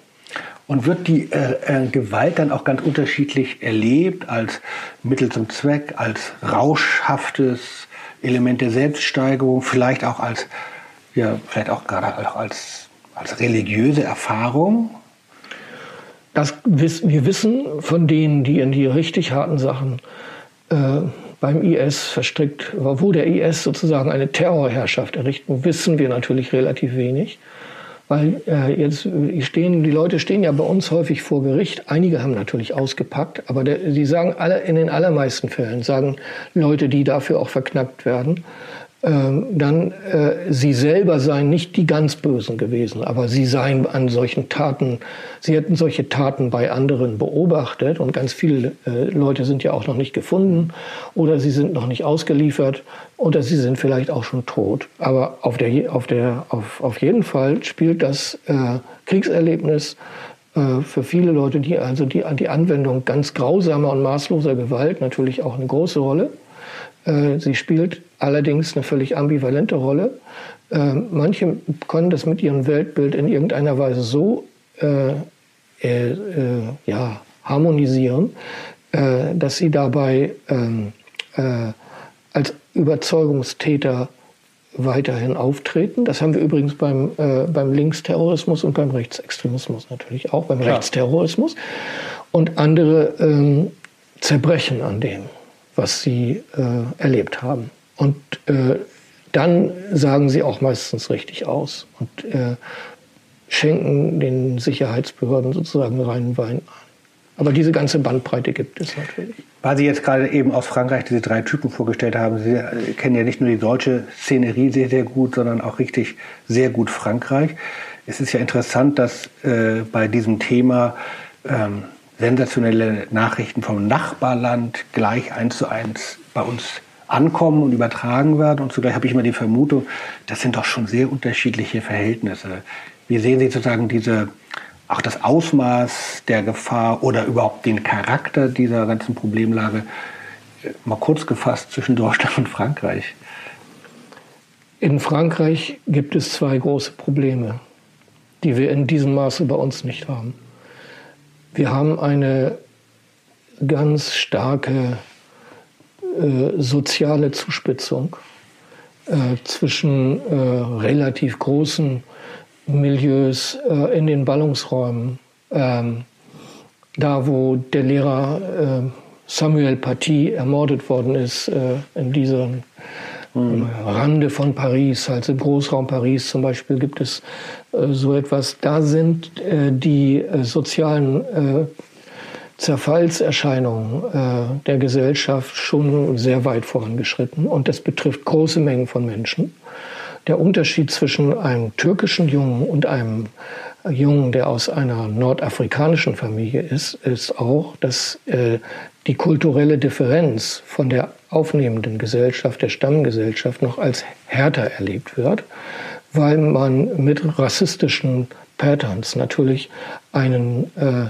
Und wird die äh, äh, Gewalt dann auch ganz unterschiedlich erlebt, als Mittel zum Zweck, als rauschhaftes Element der Selbststeigerung, vielleicht auch als, ja, vielleicht auch gerade auch als, als religiöse Erfahrung? Das, wir wissen von denen, die in die richtig harten Sachen äh, beim IS verstrickt wo der IS sozusagen eine Terrorherrschaft errichten, wissen wir natürlich relativ wenig. Weil äh, jetzt stehen, die Leute stehen ja bei uns häufig vor Gericht. Einige haben natürlich ausgepackt, aber sie sagen alle, in den allermeisten Fällen sagen Leute, die dafür auch verknackt werden, dann äh, sie selber seien nicht die ganz Bösen gewesen, aber sie seien an solchen Taten, sie hätten solche Taten bei anderen beobachtet und ganz viele äh, Leute sind ja auch noch nicht gefunden oder sie sind noch nicht ausgeliefert oder sie sind vielleicht auch schon tot. Aber auf, der, auf, der, auf, auf jeden Fall spielt das äh, Kriegserlebnis äh, für viele Leute, die also die, die Anwendung ganz grausamer und maßloser Gewalt natürlich auch eine große Rolle. Äh, sie spielt allerdings eine völlig ambivalente Rolle. Äh, manche können das mit ihrem Weltbild in irgendeiner Weise so äh, äh, ja, harmonisieren, äh, dass sie dabei ähm, äh, als Überzeugungstäter weiterhin auftreten. Das haben wir übrigens beim, äh, beim Linksterrorismus und beim Rechtsextremismus natürlich auch, beim Klar. Rechtsterrorismus. Und andere ähm, zerbrechen an dem, was sie äh, erlebt haben. Und äh, dann sagen sie auch meistens richtig aus und äh, schenken den Sicherheitsbehörden sozusagen reinen Wein an. Aber diese ganze Bandbreite gibt es natürlich. Weil Sie jetzt gerade eben aus Frankreich diese drei Typen vorgestellt haben, Sie kennen ja nicht nur die deutsche Szenerie sehr, sehr gut, sondern auch richtig sehr gut Frankreich. Es ist ja interessant, dass äh, bei diesem Thema ähm, sensationelle Nachrichten vom Nachbarland gleich eins zu eins bei uns ankommen und übertragen werden. Und zugleich habe ich immer die Vermutung, das sind doch schon sehr unterschiedliche Verhältnisse. Wie sehen Sie sozusagen diese, auch das Ausmaß der Gefahr oder überhaupt den Charakter dieser ganzen Problemlage, mal kurz gefasst, zwischen Deutschland und Frankreich? In Frankreich gibt es zwei große Probleme, die wir in diesem Maße bei uns nicht haben. Wir haben eine ganz starke äh, soziale Zuspitzung äh, zwischen äh, relativ großen Milieus in den Ballungsräumen. Ähm, da, wo der Lehrer Samuel Paty ermordet worden ist, in diesem mhm. Rande von Paris, also im Großraum Paris zum Beispiel, gibt es so etwas. Da sind die sozialen Zerfallserscheinungen äh, der Gesellschaft schon sehr weit vorangeschritten und das betrifft große Mengen von Menschen. Der Unterschied zwischen einem türkischen Jungen und einem Jungen, der aus einer nordafrikanischen Familie ist, ist auch, dass äh, die kulturelle Differenz von der aufnehmenden Gesellschaft, der Stammgesellschaft, noch als härter erlebt wird, weil man mit rassistischen Patterns natürlich einen äh,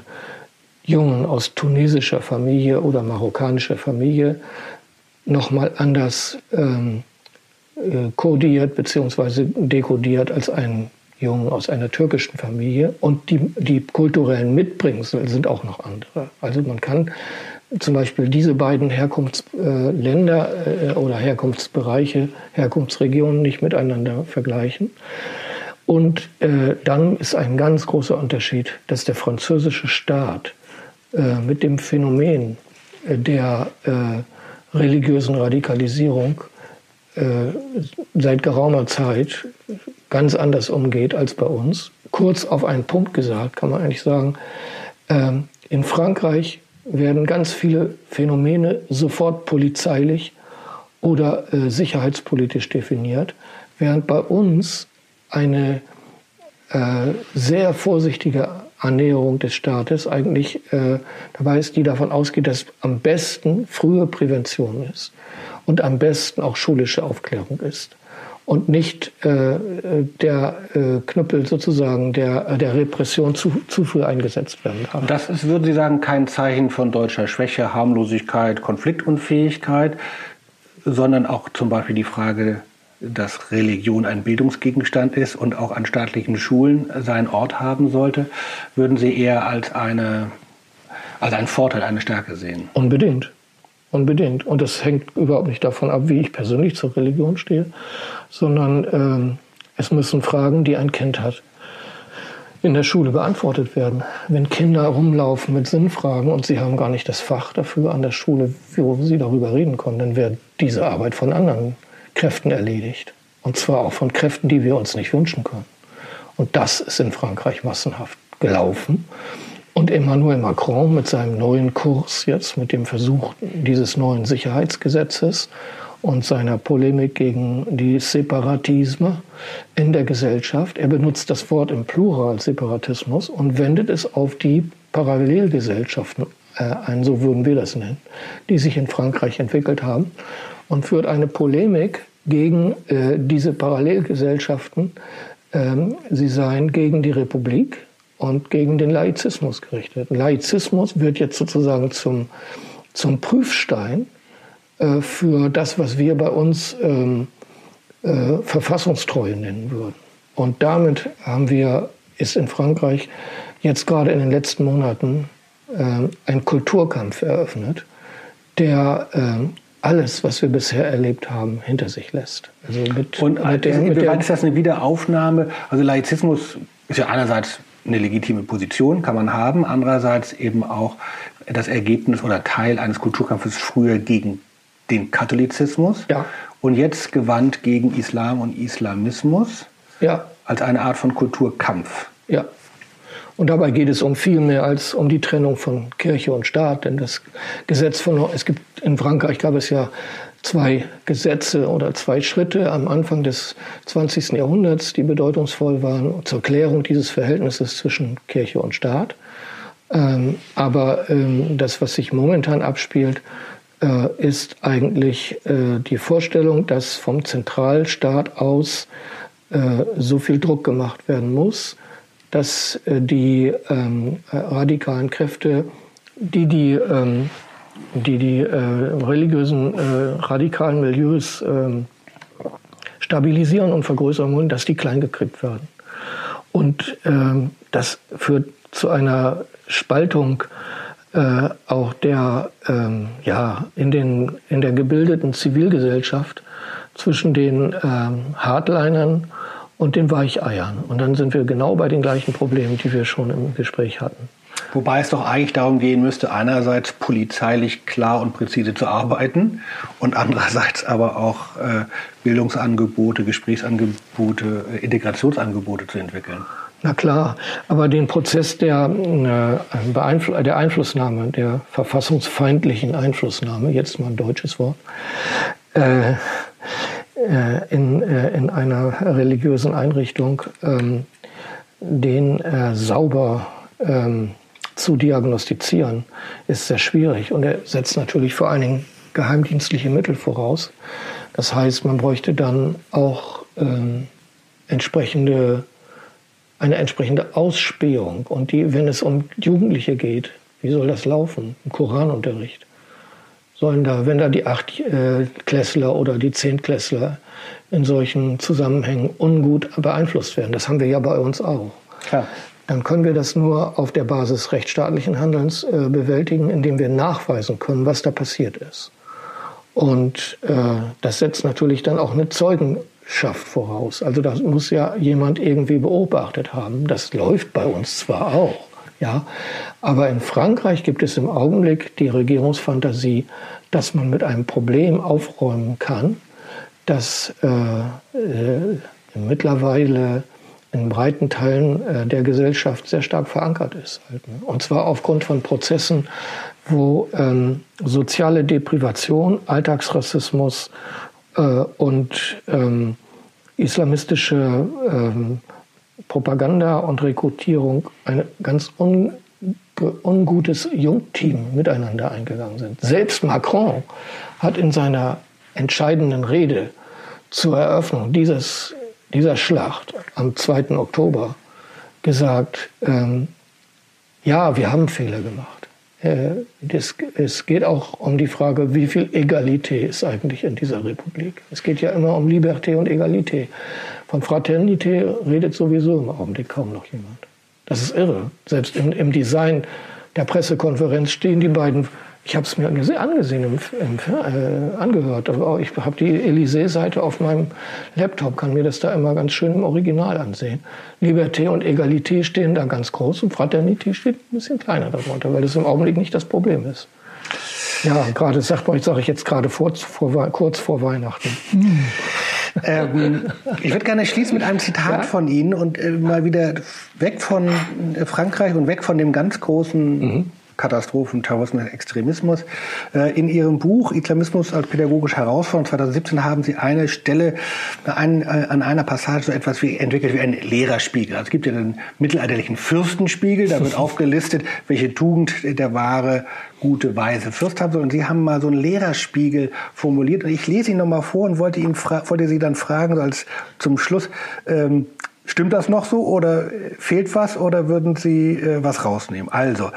Jungen aus tunesischer Familie oder marokkanischer Familie nochmal anders ähm, äh, kodiert bzw. dekodiert als ein Jungen aus einer türkischen Familie. Und die, die kulturellen Mitbringsel sind auch noch andere. Also man kann zum Beispiel diese beiden Herkunftsländer äh, oder Herkunftsbereiche, Herkunftsregionen nicht miteinander vergleichen. Und äh, dann ist ein ganz großer Unterschied, dass der französische Staat äh, mit dem Phänomen äh, der äh, religiösen Radikalisierung seit geraumer Zeit ganz anders umgeht als bei uns. Kurz auf einen Punkt gesagt, kann man eigentlich sagen, ähm, in Frankreich werden ganz viele Phänomene sofort polizeilich oder sicherheitspolitisch definiert, während bei uns eine sehr vorsichtige Annäherung des Staates eigentlich äh, dabei ist, die davon ausgeht, dass am besten frühe Prävention ist und am besten auch schulische Aufklärung ist und nicht äh, der äh, Knüppel sozusagen der, der Repression zu, zu früh eingesetzt werden kann. Das ist, würden Sie sagen, kein Zeichen von deutscher Schwäche, Harmlosigkeit, Konfliktunfähigkeit, sondern auch zum Beispiel die Frage dass Religion ein Bildungsgegenstand ist und auch an staatlichen Schulen seinen Ort haben sollte, würden Sie eher als, eine, als einen Vorteil, eine Stärke sehen? Unbedingt. Unbedingt. Und das hängt überhaupt nicht davon ab, wie ich persönlich zur Religion stehe, sondern ähm, es müssen Fragen, die ein Kind hat, in der Schule beantwortet werden. Wenn Kinder rumlaufen mit Sinnfragen und sie haben gar nicht das Fach dafür an der Schule, wo sie darüber reden können, dann wird diese Arbeit von anderen Kräften erledigt. Und zwar auch von Kräften, die wir uns nicht wünschen können. Und das ist in Frankreich massenhaft gelaufen. Und Emmanuel Macron mit seinem neuen Kurs jetzt, mit dem Versuch dieses neuen Sicherheitsgesetzes und seiner Polemik gegen die Separatisme in der Gesellschaft, er benutzt das Wort im Plural Separatismus und wendet es auf die Parallelgesellschaften äh, ein, so würden wir das nennen, die sich in Frankreich entwickelt haben und führt eine Polemik gegen äh, diese Parallelgesellschaften. Ähm, sie seien gegen die Republik und gegen den Laizismus gerichtet. Laizismus wird jetzt sozusagen zum, zum Prüfstein äh, für das, was wir bei uns ähm, äh, Verfassungstreue nennen würden. Und damit haben wir, ist in Frankreich jetzt gerade in den letzten Monaten äh, ein Kulturkampf eröffnet, der äh, alles, was wir bisher erlebt haben, hinter sich lässt. Also mit, und mit der, mit der, ist das eine Wiederaufnahme? Also Laizismus ist ja einerseits eine legitime Position, kann man haben, andererseits eben auch das Ergebnis oder Teil eines Kulturkampfes früher gegen den Katholizismus ja. und jetzt gewandt gegen Islam und Islamismus ja. als eine Art von Kulturkampf. Ja, und dabei geht es um viel mehr als um die Trennung von Kirche und Staat. Denn das Gesetz von, es gibt in Frankreich gab es ja zwei Gesetze oder zwei Schritte am Anfang des 20. Jahrhunderts, die bedeutungsvoll waren zur Klärung dieses Verhältnisses zwischen Kirche und Staat. Ähm, aber ähm, das, was sich momentan abspielt, äh, ist eigentlich äh, die Vorstellung, dass vom Zentralstaat aus äh, so viel Druck gemacht werden muss, dass äh, die ähm, radikalen Kräfte, die die, ähm, die, die äh, religiösen äh, radikalen Milieus ähm, stabilisieren und vergrößern wollen, dass die kleingekriegt werden. Und ähm, das führt zu einer Spaltung äh, auch der, ähm, ja, in, den, in der gebildeten Zivilgesellschaft zwischen den ähm, Hardlinern und den Weicheiern. Und dann sind wir genau bei den gleichen Problemen, die wir schon im Gespräch hatten. Wobei es doch eigentlich darum gehen müsste, einerseits polizeilich klar und präzise zu arbeiten und andererseits aber auch äh, Bildungsangebote, Gesprächsangebote, äh, Integrationsangebote zu entwickeln. Na klar, aber den Prozess der, äh, der Einflussnahme, der verfassungsfeindlichen Einflussnahme, jetzt mal ein deutsches Wort, äh, in, äh, in einer religiösen Einrichtung, ähm, den äh, sauber ähm, zu diagnostizieren, ist sehr schwierig. Und er setzt natürlich vor allen Dingen geheimdienstliche Mittel voraus. Das heißt, man bräuchte dann auch ähm, entsprechende eine entsprechende Ausspähung. Und die, wenn es um Jugendliche geht, wie soll das laufen? Im Koranunterricht. Sollen da, wenn da die Achtklässler äh, oder die Zehntklässler in solchen Zusammenhängen ungut beeinflusst werden, das haben wir ja bei uns auch. Klar. Dann können wir das nur auf der Basis rechtsstaatlichen Handelns äh, bewältigen, indem wir nachweisen können, was da passiert ist. Und äh, das setzt natürlich dann auch eine Zeugen, schafft voraus. Also das muss ja jemand irgendwie beobachtet haben. Das läuft bei uns zwar auch, ja, aber in Frankreich gibt es im Augenblick die Regierungsfantasie, dass man mit einem Problem aufräumen kann, das äh, äh, mittlerweile in breiten Teilen äh, der Gesellschaft sehr stark verankert ist. Halt, ne? Und zwar aufgrund von Prozessen, wo ähm, soziale Deprivation, Alltagsrassismus äh, und ähm, islamistische ähm, Propaganda und Rekrutierung ein ganz un, ungutes Jungteam miteinander eingegangen sind. Selbst Macron hat in seiner entscheidenden Rede zur Eröffnung dieses, dieser Schlacht am 2. Oktober gesagt, ähm, ja, wir haben Fehler gemacht. Äh, das, es geht auch um die Frage, wie viel Egalität ist eigentlich in dieser Republik. Es geht ja immer um Liberté und Egalität. Von Fraternité redet sowieso im Augenblick kaum noch jemand. Das ist irre. Selbst im, im Design der Pressekonferenz stehen die beiden ich habe es mir angesehen, im, im, äh, angehört. Aber ich habe die Élysée-Seite auf meinem Laptop, kann mir das da immer ganz schön im Original ansehen. Liberté und Egalité stehen da ganz groß und Fraternité steht ein bisschen kleiner darunter, weil das im Augenblick nicht das Problem ist. Ja, gerade sage ich jetzt gerade vor, vor, kurz vor Weihnachten. Hm. Ähm, ich würde gerne schließen mit einem Zitat ja? von Ihnen und äh, mal wieder weg von äh, Frankreich und weg von dem ganz großen mhm. Katastrophen, Terrorismus, Extremismus. Äh, in Ihrem Buch Islamismus als pädagogisch herausfordernd 2017 haben Sie eine Stelle an, äh, an einer Passage so etwas wie entwickelt wie ein Lehrerspiegel. Also es gibt ja den mittelalterlichen Fürstenspiegel, da wird (laughs) aufgelistet, welche Tugend der wahre gute, weise Fürst haben soll. Und Sie haben mal so einen Lehrerspiegel formuliert. Und ich lese ihn nochmal vor und wollte, ihn wollte Sie dann fragen, so als zum Schluss, ähm, Stimmt das noch so oder fehlt was oder würden Sie äh, was rausnehmen? Also,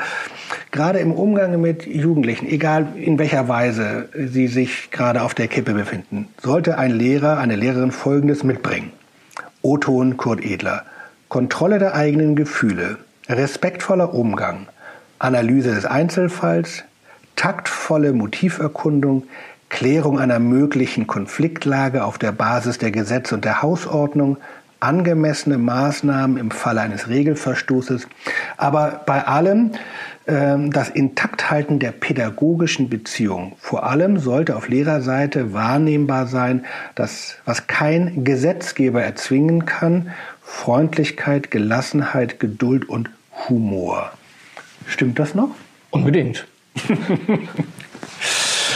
gerade im Umgang mit Jugendlichen, egal in welcher Weise sie sich gerade auf der Kippe befinden, sollte ein Lehrer, eine Lehrerin Folgendes mitbringen. Oton Kurt Edler. Kontrolle der eigenen Gefühle, respektvoller Umgang, Analyse des Einzelfalls, taktvolle Motiverkundung, Klärung einer möglichen Konfliktlage auf der Basis der Gesetze und der Hausordnung, angemessene Maßnahmen im Falle eines Regelverstoßes. Aber bei allem ähm, das Intakthalten der pädagogischen Beziehung. Vor allem sollte auf Lehrerseite wahrnehmbar sein, dass was kein Gesetzgeber erzwingen kann, Freundlichkeit, Gelassenheit, Geduld und Humor. Stimmt das noch? Unbedingt. (laughs)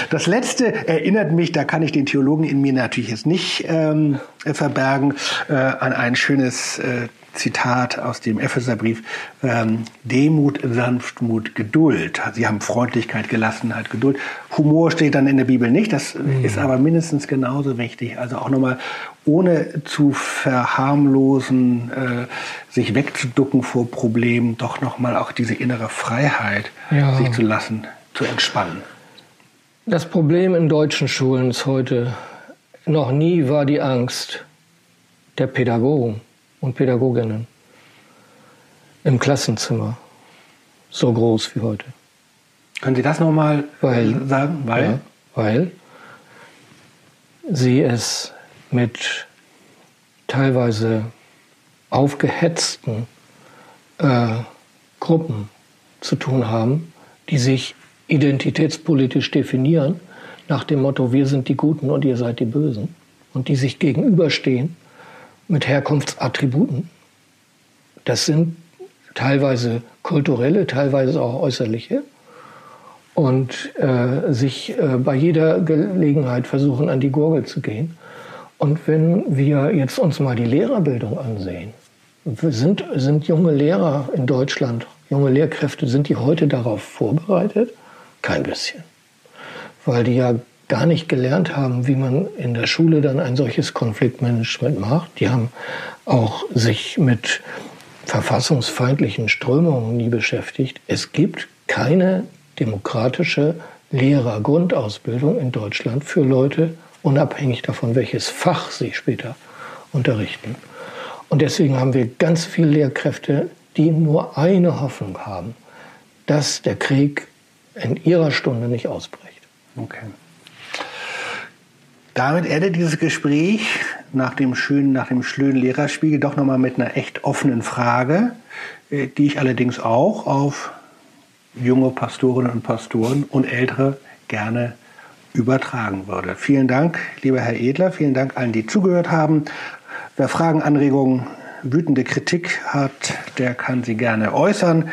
Das letzte erinnert mich, da kann ich den Theologen in mir natürlich jetzt nicht ähm, verbergen, äh, an ein schönes äh, Zitat aus dem Epheserbrief, ähm, Demut, Sanftmut, Geduld. Sie haben Freundlichkeit, Gelassenheit, Geduld. Humor steht dann in der Bibel nicht, das mhm. ist aber mindestens genauso wichtig. Also auch nochmal ohne zu verharmlosen, äh, sich wegzuducken vor Problemen, doch nochmal auch diese innere Freiheit ja. sich zu lassen, zu entspannen. Das Problem in deutschen Schulen ist heute, noch nie war die Angst der Pädagogen und Pädagoginnen im Klassenzimmer so groß wie heute. Können Sie das nochmal sagen? Weil? Ja, weil sie es mit teilweise aufgehetzten äh, Gruppen zu tun haben, die sich identitätspolitisch definieren nach dem Motto, wir sind die Guten und ihr seid die Bösen und die sich gegenüberstehen mit Herkunftsattributen. Das sind teilweise kulturelle, teilweise auch äußerliche und äh, sich äh, bei jeder Gelegenheit versuchen, an die Gurgel zu gehen. Und wenn wir jetzt uns mal die Lehrerbildung ansehen, sind, sind junge Lehrer in Deutschland, junge Lehrkräfte, sind die heute darauf vorbereitet? Kein bisschen. Weil die ja gar nicht gelernt haben, wie man in der Schule dann ein solches Konfliktmanagement macht. Die haben auch sich mit verfassungsfeindlichen Strömungen nie beschäftigt. Es gibt keine demokratische Lehrergrundausbildung in Deutschland für Leute, unabhängig davon, welches Fach sie später unterrichten. Und deswegen haben wir ganz viele Lehrkräfte, die nur eine Hoffnung haben, dass der Krieg in ihrer Stunde nicht ausbricht. Okay. Damit endet dieses Gespräch nach dem schönen, nach dem schönen Lehrerspiegel doch nochmal mit einer echt offenen Frage, äh, die ich allerdings auch auf junge Pastorinnen und Pastoren und Ältere gerne übertragen würde. Vielen Dank, lieber Herr Edler, vielen Dank allen, die zugehört haben. Wer Fragen, Anregungen, wütende Kritik hat, der kann sie gerne äußern.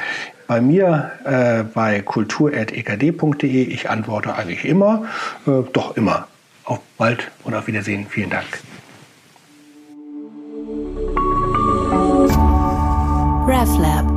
Bei mir äh, bei kultur.ekd.de. Ich antworte eigentlich immer, äh, doch immer. Auf bald und auf Wiedersehen. Vielen Dank. RefLab